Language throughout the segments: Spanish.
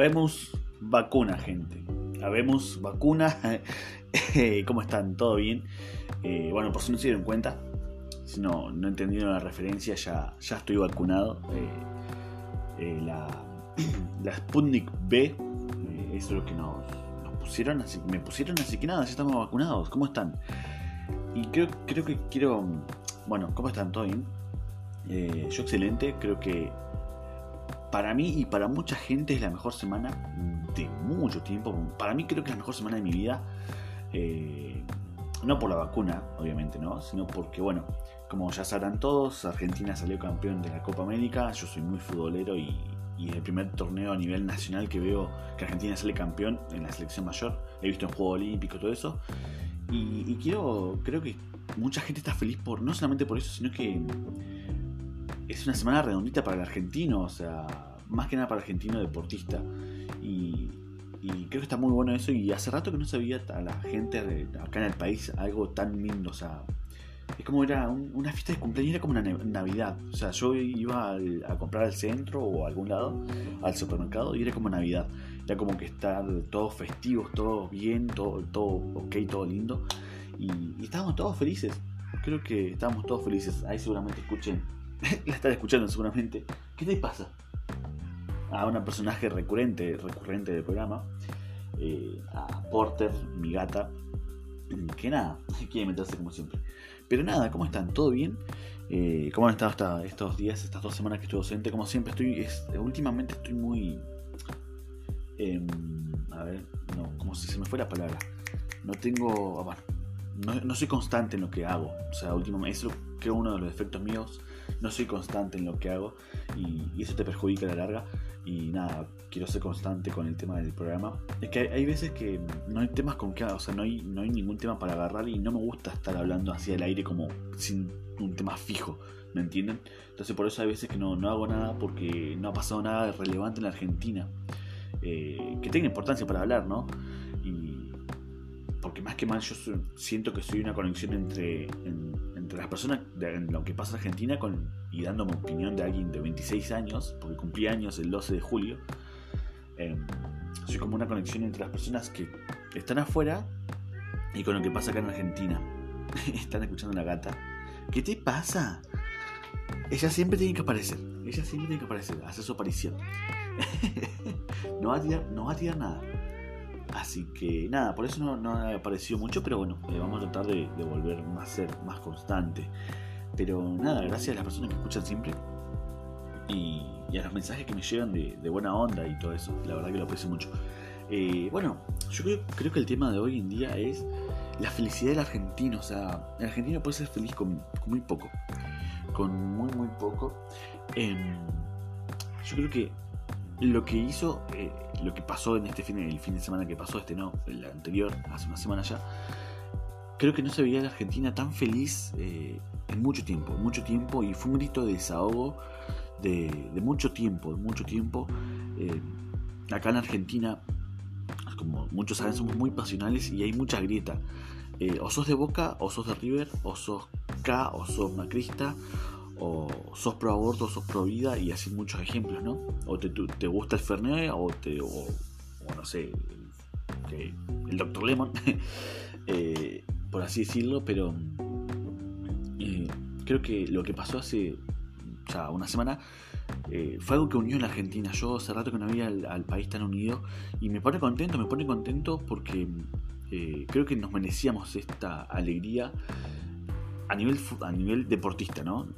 Habemos vacuna, gente. Habemos vacuna. ¿Cómo están? ¿Todo bien? Eh, bueno, por si no se dieron cuenta, si no, no entendieron la referencia, ya, ya estoy vacunado. Eh, eh, la, la Sputnik B, eso es lo que nos, pusieron, así, me pusieron, así que nada, ya estamos vacunados. ¿Cómo están? Y creo, creo que quiero. Bueno, ¿cómo están? ¿Todo bien? yo excelente, creo que para mí y para mucha gente es la mejor semana de mucho tiempo. Para mí creo que es la mejor semana de mi vida. Eh, no por la vacuna, obviamente, ¿no? Sino porque, bueno, como ya sabrán todos, Argentina salió campeón de la Copa América. Yo soy muy futbolero y, es el primer torneo a nivel nacional que veo que Argentina sale campeón en la selección mayor. He visto en Juego Olímpico todo eso. Y, y quiero, creo que mucha gente está feliz por, no solamente por eso, sino que es una semana redondita para el argentino, o sea, más que nada para el argentino deportista. Y, creo que está muy bueno eso. Y hace rato que no sabía a la gente acá en el país algo tan lindo, o sea, es como era una fiesta de cumpleaños, era como una Navidad. O sea, yo iba a comprar al centro o a algún lado, al supermercado, y era como Navidad. Era como que estar todos festivos, todos bien, todo, todo ok, todo lindo. Y, y estábamos todos felices. Creo que estábamos todos felices. Ahí seguramente escuchen la están escuchando seguramente. ¿Qué te pasa? A una personaje recurrente, recurrente del programa, eh, a Porter, mi gata, que nada, quiere meterse como siempre. Pero nada, ¿cómo están? ¿Todo bien? Eh, ¿Cómo han estado hasta estos días, estas dos semanas que estoy docente? Como siempre, estoy. últimamente estoy muy. Em, a ver, no, como si se me fue la palabra. No tengo. Bueno, no, no soy constante en lo que hago. O sea, últimamente, creo uno de los defectos míos no soy constante en lo que hago y, eso te perjudica a la larga. Y nada, quiero ser constante con el tema del programa. Es que hay, veces que no hay temas con que, o sea, no hay, no hay ningún tema para agarrar y no me gusta estar hablando así al aire como sin un tema fijo, ¿me entienden? Entonces por eso hay veces que no, no hago nada porque no ha pasado nada relevante en la Argentina eh, que tenga importancia para hablar, ¿no? Y porque más que mal yo siento que soy una conexión entre, las personas lo que pasa en Argentina y dando mi opinión de alguien de 26 años, porque cumplí años el 12 de julio, em, soy como una conexión entre las personas que están afuera y con lo que pasa acá en Argentina. están escuchando a la gata. ¿Qué te pasa? Ella siempre tiene que aparecer. Ella siempre tiene que aparecer, hacer su aparición. no, va a tirar, no va a tirar nada. Así que nada, por eso no, ha aparecido mucho, pero bueno, eh, vamos a tratar de, volver más ser más constante. Pero nada, gracias a las personas que escuchan siempre y, a los mensajes que me llegan de, buena onda y todo eso. La verdad que lo aprecio mucho. Eh, bueno, yo creo, que el tema de hoy en día es la felicidad del argentino. O sea, el argentino puede ser feliz con, muy poco. Con muy, muy poco. Em, yo creo que lo que hizo, eh, lo que pasó en este fin, el fin de semana que pasó, este no, el anterior, hace una semana ya, creo que no se veía la Argentina tan feliz eh, en mucho tiempo, mucho tiempo, y fue un grito de desahogo de, mucho tiempo, de mucho tiempo. Eh, acá en Argentina, como muchos saben, somos muy pasionales y hay mucha grieta. o sos de Boca, o sos de River, o sos K, o sos Macrista, o sos pro aborto, o sos pro vida, y así muchos ejemplos, ¿no? O te, te gusta el Fernet, o, te, o, no sé, el, Dr. Lemon, eh, por así decirlo, pero eh, creo que lo que pasó hace ya una semana eh, fue algo que unió en la Argentina. Yo hace rato que no había al, país tan unido y me pone contento, me pone contento porque creo que nos merecíamos esta alegría a nivel, a nivel deportista, ¿no?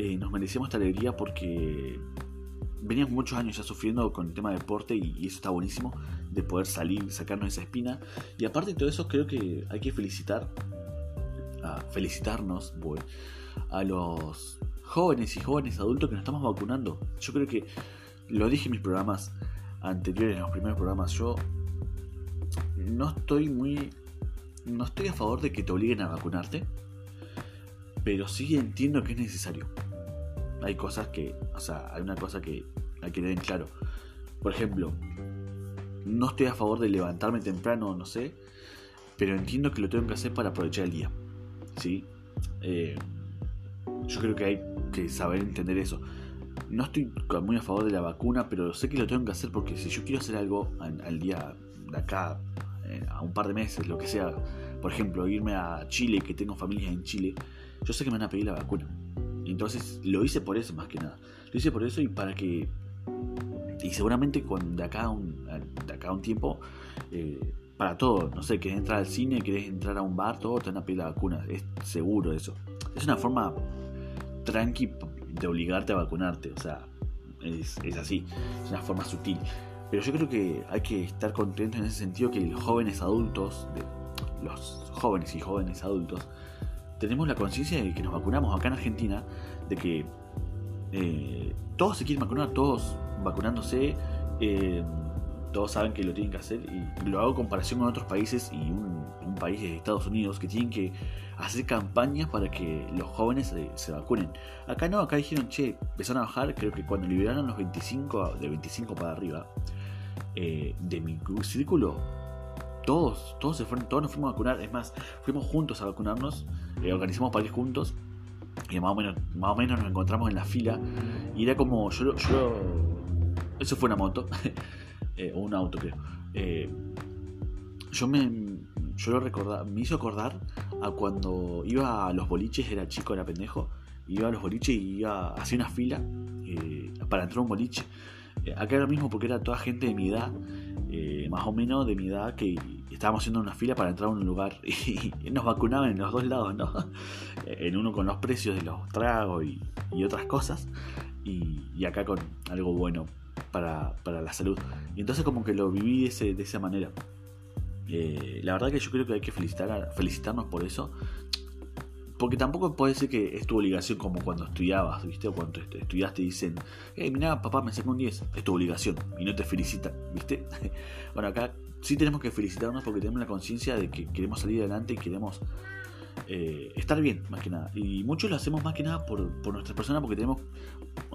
Eh, nos merecíamos esta alegría porque veníamos muchos años ya sufriendo con el tema de deporte y, eso está buenísimo de poder salir, sacarnos esa espina. Y aparte de todo eso, creo que hay que felicitar, a felicitarnos a los jóvenes y jóvenes adultos que nos estamos vacunando. Yo creo que lo dije en mis programas anteriores, en los primeros programas, yo no estoy muy. No estoy a favor de que te obliguen a vacunarte, pero sí entiendo que es necesario hay cosas que, o sea, hay una cosa que hay que tener claro. Por ejemplo, no estoy a favor de levantarme temprano, no sé, pero entiendo que lo tengo que hacer para aprovechar el día. ¿Sí? Eh, yo creo que hay que saber entender eso. no estoy muy a favor de la vacuna, pero sé que lo tengo que hacer porque si yo quiero hacer algo al, día de acá, eh, a un par de meses, lo que sea, por ejemplo, irme a Chile, que tengo familia en Chile, yo sé que me van a pedir la vacuna. Entonces lo hice por eso más que nada. Lo hice por eso y para que... Y seguramente cuando de acá a un, de acá un tiempo, eh, para todo, no sé, querés entrar al cine, querés entrar a un bar, todo te van a pedir la vacuna. Es seguro eso. Es una forma tranqui de obligarte a vacunarte. O sea, es, así. Es una forma sutil. Pero yo creo que hay que estar contentos en ese sentido que los jóvenes adultos, los jóvenes y jóvenes adultos, tenemos la conciencia de que nos vacunamos acá en Argentina, de que eh, todos se quieren vacunar, todos vacunándose, eh, todos saben que lo tienen que hacer y lo hago en comparación con otros países y un, país de Estados Unidos que tienen que hacer campañas para que los jóvenes se, vacunen. Acá no, acá dijeron, che, empezaron a bajar, creo que cuando liberaron los 25, de 25 para arriba, eh, de mi círculo, todos, todos se fueron, todos nos fuimos a vacunar, es más, fuimos juntos a vacunarnos, eh, organizamos para ir juntos, y más o menos, más o menos nos encontramos en la fila, y era como, yo, yo eso fue una moto, eh, o un auto creo. yo me, yo lo recordaba, me hizo acordar a cuando iba a los boliches, era chico, era pendejo, iba a los boliches y iba hacia una fila eh, para entrar un boliche. Eh, acá era lo mismo porque era toda gente de mi edad, eh, más o menos de mi edad, que estábamos haciendo una fila para entrar a un lugar y, nos vacunaban en los dos lados, ¿no? en uno con los precios de los tragos y, otras cosas, y, acá con algo bueno para, la salud. Y entonces como que lo viví de, de esa manera. Eh, la verdad que yo creo que hay que felicitar felicitarnos por eso. Porque tampoco puede ser que es tu obligación como cuando estudiabas, ¿viste? O cuando estudiaste dicen, hey, mira, papá, me sacó un 10. Es tu obligación y no te felicitan, ¿viste? bueno, acá sí tenemos que felicitarnos porque tenemos la conciencia de que queremos salir adelante y queremos eh, estar bien, más que nada. Y muchos lo hacemos más que nada por, por nuestras personas, porque tenemos,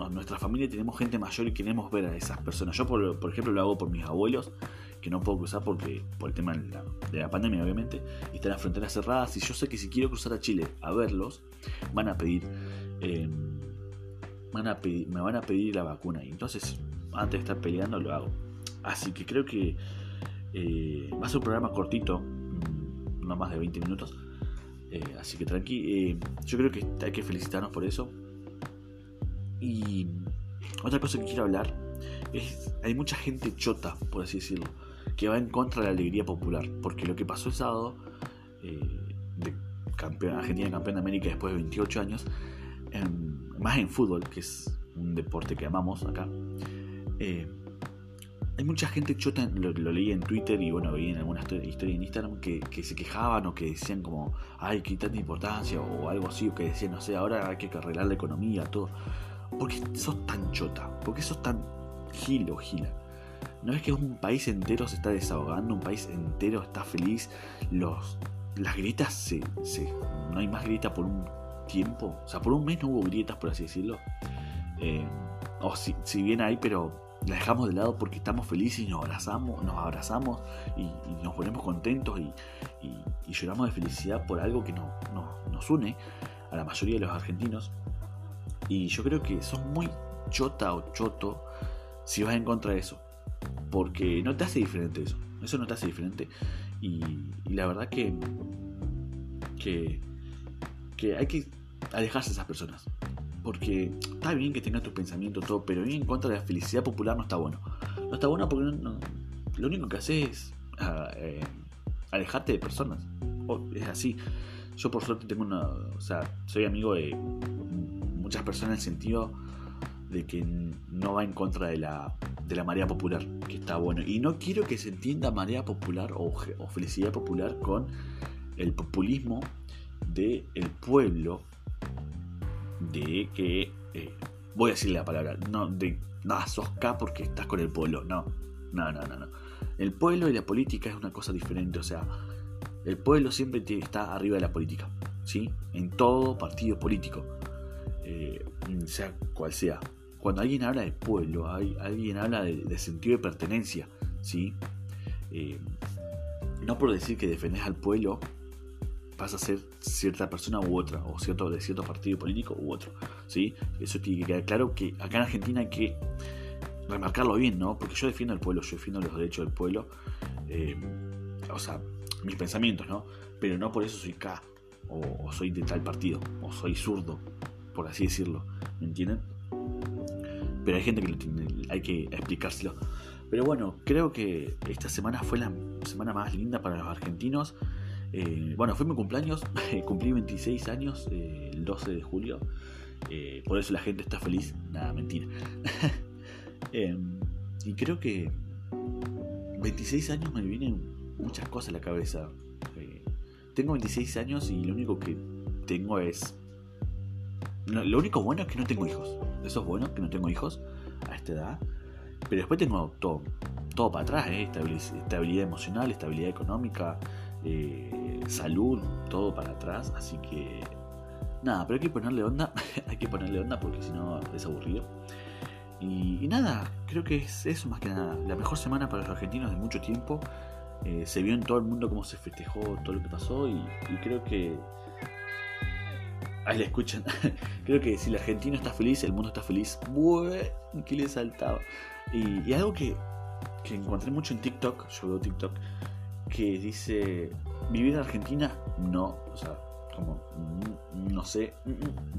nuestra familia tenemos gente mayor y queremos ver a esas personas. Yo, por, por ejemplo, lo hago por mis abuelos que no puedo cruzar porque por el tema de la, pandemia, obviamente, y están las fronteras cerradas. Y yo sé que si quiero cruzar a Chile a verlos, van a pedir, em, van a me van a pedir la vacuna. Y entonces, antes de estar peleando, lo hago. Así que creo que eh, va a ser un programa cortito, mm, no más de 20 minutos. Eh, así que tranqui, eh, yo creo que hay que felicitarnos por eso. Y otra cosa que quiero hablar es, hay mucha gente chota, por así decirlo que va en contra de la alegría popular. Porque lo que pasó el sábado, eh, de campeón, Argentina campeón de América después de 28 años, más en fútbol, que es un deporte que amamos acá, eh, hay mucha gente chota, lo, leí en Twitter y bueno, vi en alguna historia en Instagram que, se quejaban o que decían como, ay, qué tanta importancia o algo así, o que decían, no sé, ahora hay que arreglar la economía, todo. ¿Por qué sos tan chota? ¿Por qué sos tan gil o gila? ¿No es que un país entero se está desahogando? Un país entero está feliz. Los, las grietas se, No hay más grietas por un tiempo. O sea, por un mes no hubo grietas, por así decirlo. Eh, o si, bien hay, pero la dejamos de lado porque estamos felices y nos abrazamos, nos abrazamos y, nos ponemos contentos y, lloramos de felicidad por algo que nos une a la mayoría de los argentinos. Y yo creo que son muy chota o choto si vas en contra de eso porque no te hace diferente eso. Eso no te hace diferente. Y, la verdad que, que hay que alejarse de esas personas. Porque está bien que tengas tus pensamientos, todo, pero ir en contra de la felicidad popular no está bueno. No está bueno porque lo único que hace es ah, eh, alejarte de personas. es así. Yo por suerte tengo una... O sea, soy amigo de muchas personas en el sentido de que no va en contra de la, de la marea popular, que está bueno. Y no quiero que se entienda marea popular o, felicidad popular con el populismo del el pueblo, de que, eh, voy a decirle la palabra, no, de, nada, sos K porque estás con el pueblo, no, no, no, no, no. El pueblo y la política es una cosa diferente, o sea, el pueblo siempre está arriba de la política, ¿sí? En todo partido político, eh, sea cual sea cuando alguien habla de pueblo, alguien habla de, sentido de pertenencia, ¿sí? Eh, no por decir que defendés al pueblo, vas a ser cierta persona u otra, o cierto, de cierto partido político u otro. ¿sí? Eso tiene que quedar claro que acá en Argentina hay que remarcarlo bien, ¿no? Porque yo defiendo al pueblo, yo defiendo los derechos del pueblo, eh, o sea, mis pensamientos, ¿no? Pero no por eso soy K, o, soy de tal partido, o soy zurdo, por así decirlo, ¿me entienden? Pero hay gente que lo tiene, hay que explicárselo. Pero bueno, creo que esta semana fue la semana más linda para los argentinos. Eh, bueno, fue mi cumpleaños, cumplí 26 años eh, el 12 de julio. por eso la gente está feliz. Nada, mentira. Em, y creo que 26 años me vienen muchas cosas a la cabeza. Eh, tengo 26 años y lo único que tengo es... lo único bueno es que no tengo hijos. Eso es bueno, que no tengo hijos a esta edad. Pero después tengo todo, todo para atrás, ¿eh? estabilidad, emocional, estabilidad económica, eh, salud, todo para atrás. Así que... Nada, pero hay que ponerle onda. hay que ponerle onda porque si no es aburrido. Y, nada, creo que es eso más que nada. La mejor semana para los argentinos de mucho tiempo. Eh, se vio en todo el mundo cómo se festejó todo lo que pasó y, creo que... Ahí la escuchan. creo que si el argentino está feliz, el mundo está feliz. Bueno, que le saltaba. Y, y algo que, que encontré mucho en TikTok, yo veo TikTok, que dice, vivir en Argentina, no, o sea, como, no sé,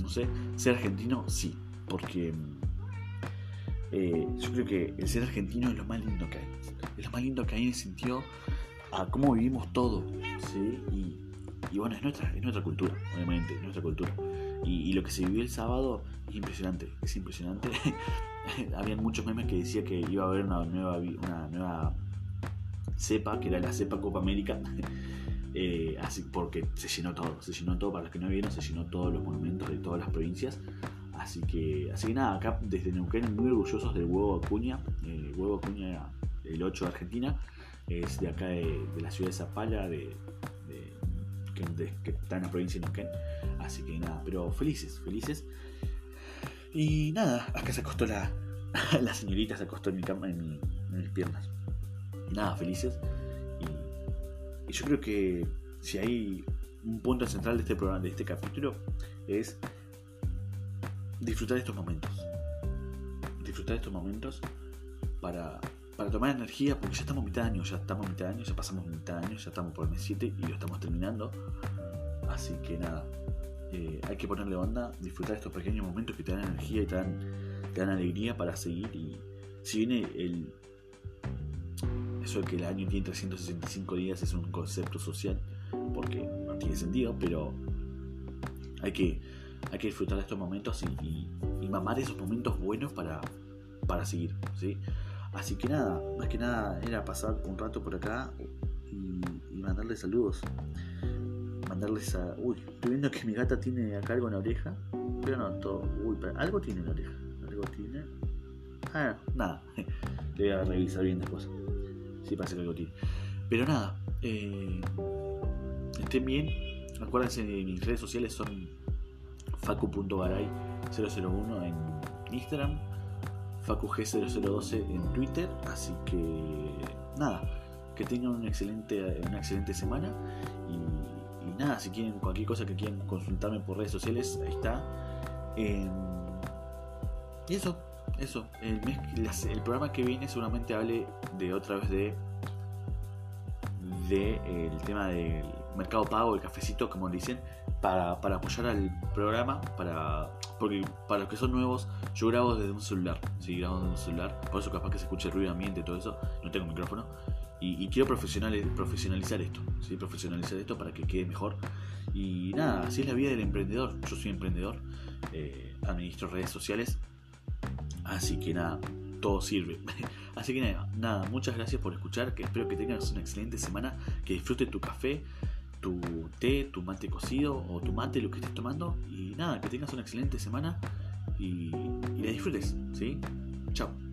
no sé, ser argentino, sí, porque eh, yo creo que el ser argentino es lo más lindo que hay. Es lo más lindo que hay en el sentido a cómo vivimos todo. ¿sí? Y, bueno, es nuestra, es nuestra cultura, obviamente, es nuestra cultura. Y, lo que se vivió el sábado es impresionante, es impresionante. Habían muchos memes que decía que iba a haber una nueva, una nueva cepa, que era la cepa Copa América. Eh, así porque se llenó todo, se llenó todo, para los que no vieron, se llenó todos los monumentos de todas las provincias. Así que, así que nada, acá desde Neuquén muy orgullosos del huevo Acuña. El huevo Acuña, el 8 de Argentina, es de acá de, la ciudad de Zapala, de, que, está en la provincia de Neuquén. Así que nada, pero felices, felices. Y nada, acá se acostó la, la señorita, se acostó en mi cama, en, mis piernas. Nada, felices. Y, yo creo que si hay un punto central de este programa, de este capítulo, es disfrutar estos momentos. Disfrutar estos momentos para, para tomar energía, porque ya estamos mitad de año, ya estamos mitad de año, ya pasamos mitad de año, ya estamos por el mes 7 y lo estamos terminando. Así que nada, eh, hay que ponerle onda, disfrutar estos pequeños momentos que te dan energía y te dan, te dan alegría para seguir. Y si viene el. Eso de que el año tiene 365 días es un concepto social, porque no tiene sentido, pero hay que hay que disfrutar de estos momentos y, mamar esos momentos buenos para, para seguir, ¿sí? Así que nada, más que nada era pasar un rato por acá y, mandarles saludos. Mandarles a. Uy, estoy viendo que mi gata tiene acá algo en la oreja. Pero no, todo. Uy, algo tiene en la oreja. Algo tiene. Ah, nada. Le voy a revisar bien después. Si que algo tiene. Pero nada. Eh, estén bien. Acuérdense de mis redes sociales son facu.garay001 en Instagram, facug0012 en Twitter, así que nada, que tengan una excelente, una excelente semana y, nada, si quieren cualquier cosa que quieran consultarme por redes sociales, ahí está. Em, y eso, eso, el, el programa que viene seguramente hable de otra vez de de el tema del mercado pago, el cafecito, como dicen, para, apoyar al programa, para porque para los que son nuevos, yo grabo desde un celular, sí, grabo desde un celular, por eso capaz que se escuche el ruido ambiente y todo eso, no tengo micrófono, y, quiero profesionalizar esto, ¿sí? profesionalizar esto para que quede mejor. Y nada, así es la vida del emprendedor, yo soy emprendedor, eh, administro redes sociales, así que nada, todo sirve. Así que nada, nada, muchas gracias por escuchar, que espero que tengas una excelente semana, que disfrutes tu café, tu té, tu mate cocido o tu mate, lo que estés tomando. Y nada, que tengas una excelente semana y, la disfrutes, ¿sí? Chao.